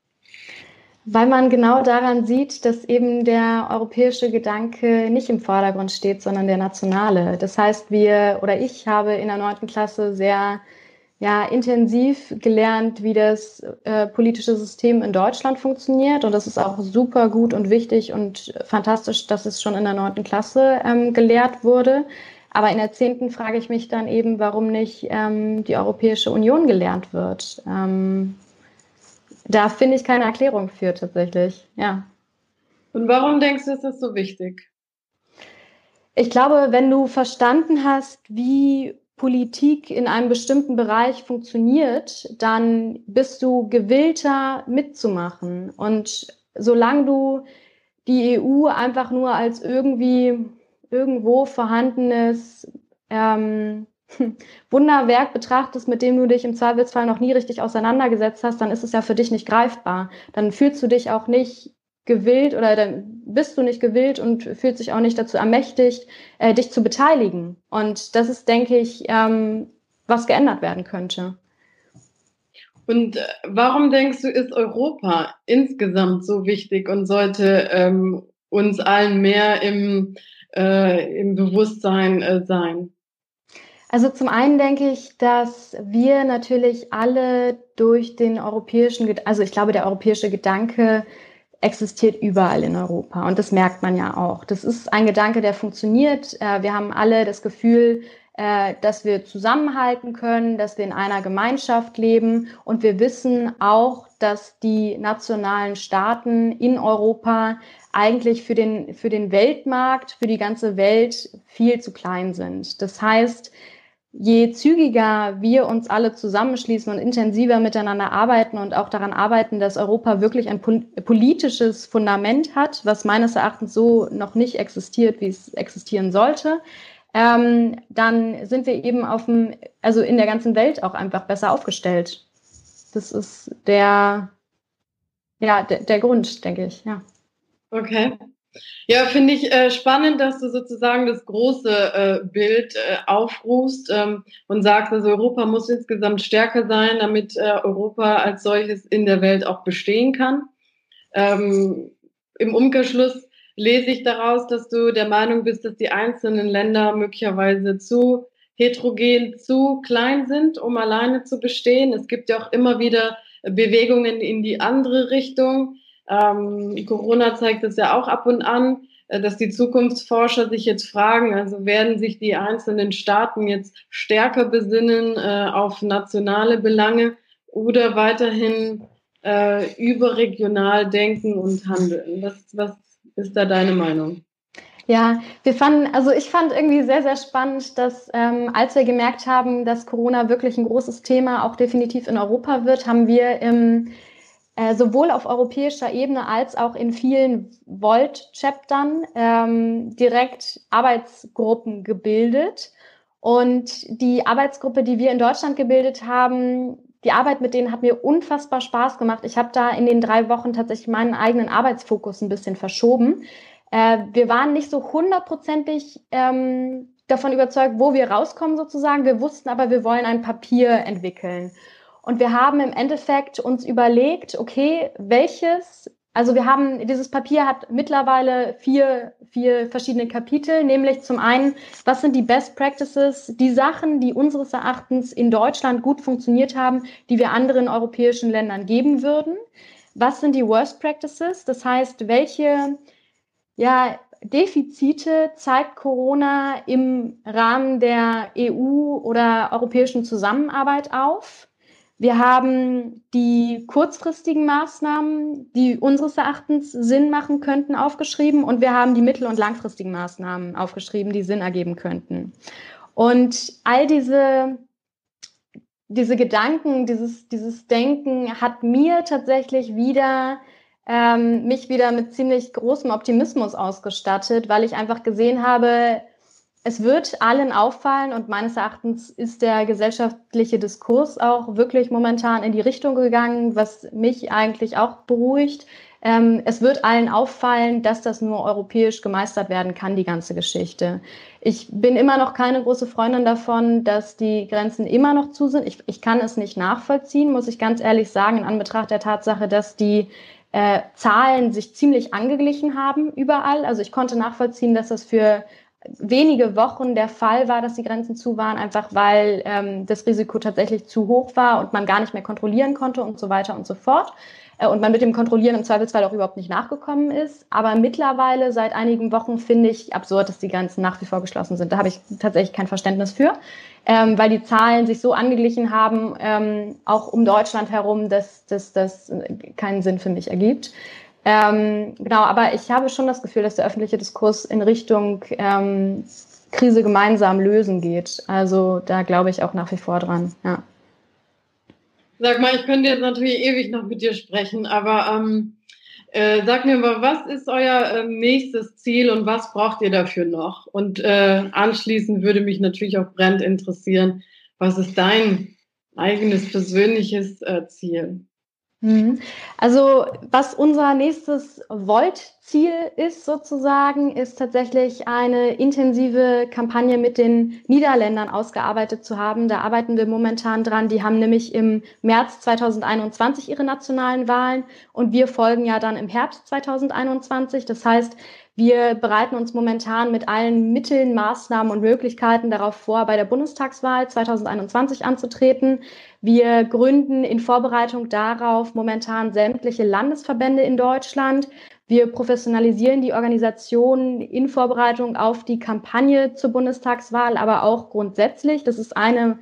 Weil man genau daran sieht, dass eben der europäische Gedanke nicht im Vordergrund steht, sondern der nationale. Das heißt, wir oder ich habe in der neunten Klasse sehr ja, intensiv gelernt, wie das äh, politische System in Deutschland funktioniert. Und das ist auch super gut und wichtig und fantastisch, dass es schon in der neunten Klasse ähm, gelehrt wurde. Aber in der zehnten frage ich mich dann eben, warum nicht ähm, die Europäische Union gelernt wird. Ähm, da finde ich keine Erklärung für tatsächlich, ja.
Und warum denkst du, ist das so wichtig?
Ich glaube, wenn du verstanden hast, wie Politik in einem bestimmten Bereich funktioniert, dann bist du gewillter mitzumachen. Und solange du die EU einfach nur als irgendwie irgendwo vorhandenes ähm, Wunderwerk betrachtest, mit dem du dich im Zweifelsfall noch nie richtig auseinandergesetzt hast, dann ist es ja für dich nicht greifbar. Dann fühlst du dich auch nicht gewillt oder dann bist du nicht gewillt und fühlst dich auch nicht dazu ermächtigt, äh, dich zu beteiligen. Und das ist, denke ich, ähm, was geändert werden könnte.
Und äh, warum denkst du, ist Europa insgesamt so wichtig und sollte ähm, uns allen mehr im, äh, im Bewusstsein äh, sein?
Also zum einen denke ich, dass wir natürlich alle durch den europäischen, also ich glaube, der europäische Gedanke existiert überall in Europa und das merkt man ja auch. Das ist ein Gedanke, der funktioniert. Äh, wir haben alle das Gefühl, äh, dass wir zusammenhalten können, dass wir in einer Gemeinschaft leben und wir wissen auch, dass die nationalen Staaten in Europa eigentlich für den, für den Weltmarkt, für die ganze Welt viel zu klein sind. Das heißt, je zügiger wir uns alle zusammenschließen und intensiver miteinander arbeiten und auch daran arbeiten, dass Europa wirklich ein politisches Fundament hat, was meines Erachtens so noch nicht existiert, wie es existieren sollte, ähm, dann sind wir eben auf dem, also in der ganzen Welt auch einfach besser aufgestellt. Das ist der, ja, der, der Grund, denke ich, ja.
Okay. Ja, finde ich äh, spannend, dass du sozusagen das große äh, Bild äh, aufrufst ähm, und sagst, also Europa muss insgesamt stärker sein, damit äh, Europa als solches in der Welt auch bestehen kann. Ähm, Im Umkehrschluss lese ich daraus, dass du der Meinung bist, dass die einzelnen Länder möglicherweise zu heterogen, zu klein sind, um alleine zu bestehen. Es gibt ja auch immer wieder Bewegungen in die andere Richtung. Ähm, Corona zeigt es ja auch ab und an, äh, dass die Zukunftsforscher sich jetzt fragen, also werden sich die einzelnen Staaten jetzt stärker besinnen äh, auf nationale Belange oder weiterhin äh, überregional denken und handeln? Was, was ist da deine Meinung?
Ja, wir fanden, also ich fand irgendwie sehr, sehr spannend, dass ähm, als wir gemerkt haben, dass Corona wirklich ein großes Thema auch definitiv in Europa wird, haben wir im äh, sowohl auf europäischer Ebene als auch in vielen Volt-Chaptern ähm, direkt Arbeitsgruppen gebildet. Und die Arbeitsgruppe, die wir in Deutschland gebildet haben, die Arbeit mit denen hat mir unfassbar Spaß gemacht. Ich habe da in den drei Wochen tatsächlich meinen eigenen Arbeitsfokus ein bisschen verschoben. Äh, wir waren nicht so hundertprozentig ähm, davon überzeugt, wo wir rauskommen sozusagen. Wir wussten aber, wir wollen ein Papier entwickeln. Und wir haben im Endeffekt uns überlegt, okay, welches, also wir haben, dieses Papier hat mittlerweile vier, vier verschiedene Kapitel, nämlich zum einen, was sind die Best Practices, die Sachen, die unseres Erachtens in Deutschland gut funktioniert haben, die wir anderen europäischen Ländern geben würden. Was sind die Worst Practices? Das heißt, welche, ja, Defizite zeigt Corona im Rahmen der EU oder europäischen Zusammenarbeit auf? Wir haben die kurzfristigen Maßnahmen, die unseres Erachtens Sinn machen könnten, aufgeschrieben und wir haben die mittel- und langfristigen Maßnahmen aufgeschrieben, die Sinn ergeben könnten. Und all diese, diese Gedanken, dieses, dieses Denken hat mir tatsächlich wieder ähm, mich wieder mit ziemlich großem Optimismus ausgestattet, weil ich einfach gesehen habe, es wird allen auffallen und meines Erachtens ist der gesellschaftliche Diskurs auch wirklich momentan in die Richtung gegangen, was mich eigentlich auch beruhigt. Ähm, es wird allen auffallen, dass das nur europäisch gemeistert werden kann, die ganze Geschichte. Ich bin immer noch keine große Freundin davon, dass die Grenzen immer noch zu sind. Ich, ich kann es nicht nachvollziehen, muss ich ganz ehrlich sagen, in Anbetracht der Tatsache, dass die äh, Zahlen sich ziemlich angeglichen haben überall. Also ich konnte nachvollziehen, dass das für wenige Wochen der Fall war, dass die Grenzen zu waren, einfach weil ähm, das Risiko tatsächlich zu hoch war und man gar nicht mehr kontrollieren konnte und so weiter und so fort. Äh, und man mit dem Kontrollieren im Zweifelsfall auch überhaupt nicht nachgekommen ist. Aber mittlerweile, seit einigen Wochen, finde ich absurd, dass die Grenzen nach wie vor geschlossen sind. Da habe ich tatsächlich kein Verständnis für, ähm, weil die Zahlen sich so angeglichen haben, ähm, auch um Deutschland herum, dass das keinen Sinn für mich ergibt. Ähm, genau, aber ich habe schon das Gefühl, dass der öffentliche Diskurs in Richtung ähm, Krise gemeinsam lösen geht. Also da glaube ich auch nach wie vor dran, ja.
Sag mal, ich könnte jetzt natürlich ewig noch mit dir sprechen, aber ähm, äh, sag mir mal, was ist euer äh, nächstes Ziel und was braucht ihr dafür noch? Und äh, anschließend würde mich natürlich auch brennend interessieren, was ist dein eigenes persönliches äh, Ziel?
Mhm. Also was unser nächstes Volt-Ziel ist sozusagen, ist tatsächlich eine intensive Kampagne mit den Niederländern ausgearbeitet zu haben. Da arbeiten wir momentan dran. Die haben nämlich im März 2021 ihre nationalen Wahlen und wir folgen ja dann im Herbst 2021. Das heißt, wir bereiten uns momentan mit allen Mitteln, Maßnahmen und Möglichkeiten darauf vor, bei der Bundestagswahl 2021 anzutreten. Wir gründen in Vorbereitung darauf momentan sämtliche Landesverbände in Deutschland. Wir professionalisieren die Organisation in Vorbereitung auf die Kampagne zur Bundestagswahl, aber auch grundsätzlich. Das ist eine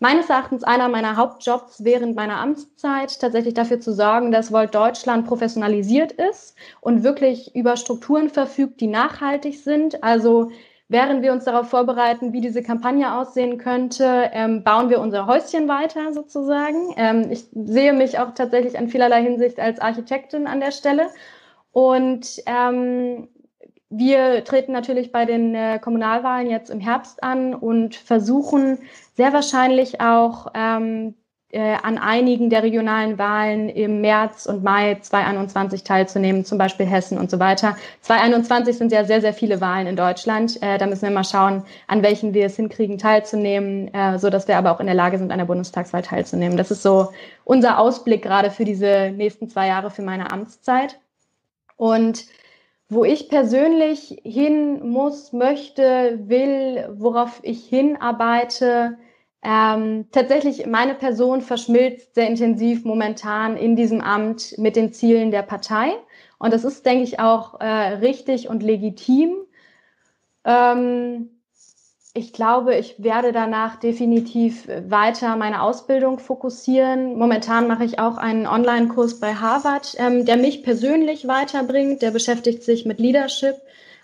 meines Erachtens einer meiner Hauptjobs während meiner Amtszeit, tatsächlich dafür zu sorgen, dass Volt Deutschland professionalisiert ist und wirklich über Strukturen verfügt, die nachhaltig sind. Also während wir uns darauf vorbereiten, wie diese Kampagne aussehen könnte, ähm, bauen wir unser Häuschen weiter sozusagen. Ähm, ich sehe mich auch tatsächlich in vielerlei Hinsicht als Architektin an der Stelle. Und ähm, wir treten natürlich bei den äh, Kommunalwahlen jetzt im Herbst an und versuchen sehr wahrscheinlich auch ähm, äh, an einigen der regionalen Wahlen im März und Mai 2021 teilzunehmen, zum Beispiel Hessen und so weiter. 2021 sind ja sehr, sehr viele Wahlen in Deutschland. Äh, da müssen wir mal schauen, an welchen wir es hinkriegen, teilzunehmen, äh, so dass wir aber auch in der Lage sind, an der Bundestagswahl teilzunehmen. Das ist so unser Ausblick gerade für diese nächsten zwei Jahre für meine Amtszeit. Und wo ich persönlich hin muss, möchte, will, worauf ich hinarbeite, ähm, tatsächlich, meine Person verschmilzt sehr intensiv momentan in diesem Amt mit den Zielen der Partei. Und das ist, denke ich, auch äh, richtig und legitim. Ähm, ich glaube, ich werde danach definitiv weiter meine Ausbildung fokussieren. Momentan mache ich auch einen Online-Kurs bei Harvard, ähm, der mich persönlich weiterbringt. Der beschäftigt sich mit Leadership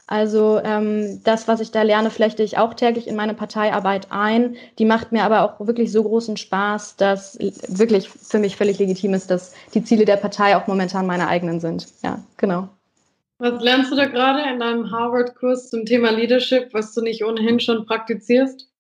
also ähm, das, was ich da lerne, flechte ich auch täglich in meine Parteiarbeit ein. Die macht mir aber auch wirklich so großen Spaß, dass wirklich für mich völlig legitim ist, dass die Ziele der Partei auch momentan meine eigenen sind. Ja, genau.
Was lernst du da gerade in deinem Harvard-Kurs zum Thema Leadership, was du nicht ohnehin schon praktizierst?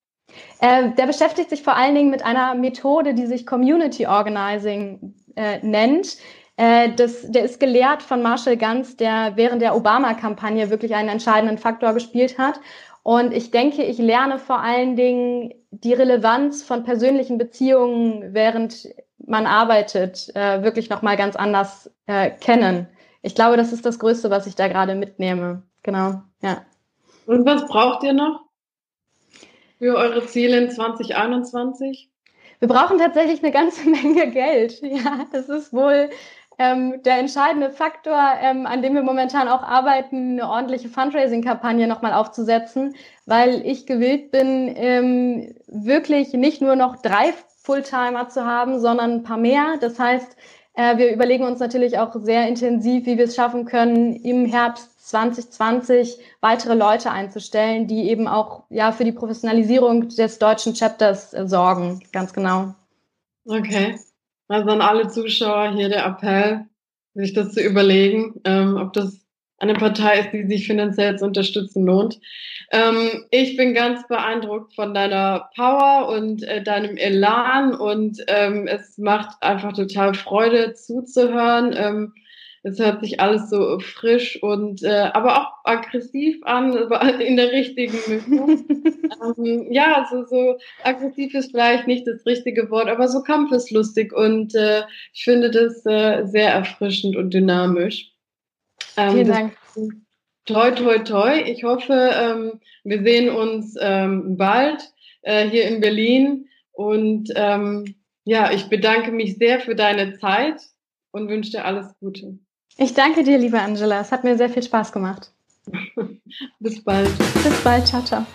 Äh, der beschäftigt sich vor allen Dingen mit einer Methode, die sich Community Organizing äh, nennt. Äh, das, der ist gelehrt von Marshall Ganz, der während der Obama-Kampagne wirklich einen entscheidenden Faktor gespielt hat. Und ich denke, ich lerne vor allen Dingen die Relevanz von persönlichen Beziehungen, während man arbeitet, äh, wirklich nochmal ganz anders äh, kennen. Ich glaube, das ist das Größte, was ich da gerade mitnehme. Genau, ja.
Und was braucht ihr noch für eure Ziele in 2021?
Wir brauchen tatsächlich eine ganze Menge Geld. Ja, das ist wohl ähm, der entscheidende Faktor, ähm, an dem wir momentan auch arbeiten, eine ordentliche Fundraising-Kampagne nochmal aufzusetzen, weil ich gewillt bin, ähm, wirklich nicht nur noch drei Fulltimer zu haben, sondern ein paar mehr. Das heißt, äh, wir überlegen uns natürlich auch sehr intensiv, wie wir es schaffen können, im Herbst 2020 weitere Leute einzustellen, die eben auch ja für die Professionalisierung des deutschen Chapters äh, sorgen. Ganz genau.
Okay. Also an alle Zuschauer hier der Appell, sich das zu überlegen, ähm, ob das eine Partei ist, die sich finanziell zu unterstützen lohnt. Ähm, ich bin ganz beeindruckt von deiner Power und äh, deinem Elan und ähm, es macht einfach total Freude zuzuhören. Ähm, es hört sich alles so frisch und äh, aber auch aggressiv an, in der richtigen ähm, ja, also so aggressiv ist vielleicht nicht das richtige Wort, aber so kampfeslustig und äh, ich finde das äh, sehr erfrischend und dynamisch.
Ähm, Vielen Dank.
Toi, toi, toi. Ich hoffe, ähm, wir sehen uns ähm, bald äh, hier in Berlin und ähm, ja, ich bedanke mich sehr für deine Zeit und wünsche dir alles Gute.
Ich danke dir, liebe Angela. Es hat mir sehr viel Spaß gemacht.
Bis bald.
Bis bald. Ciao, ciao.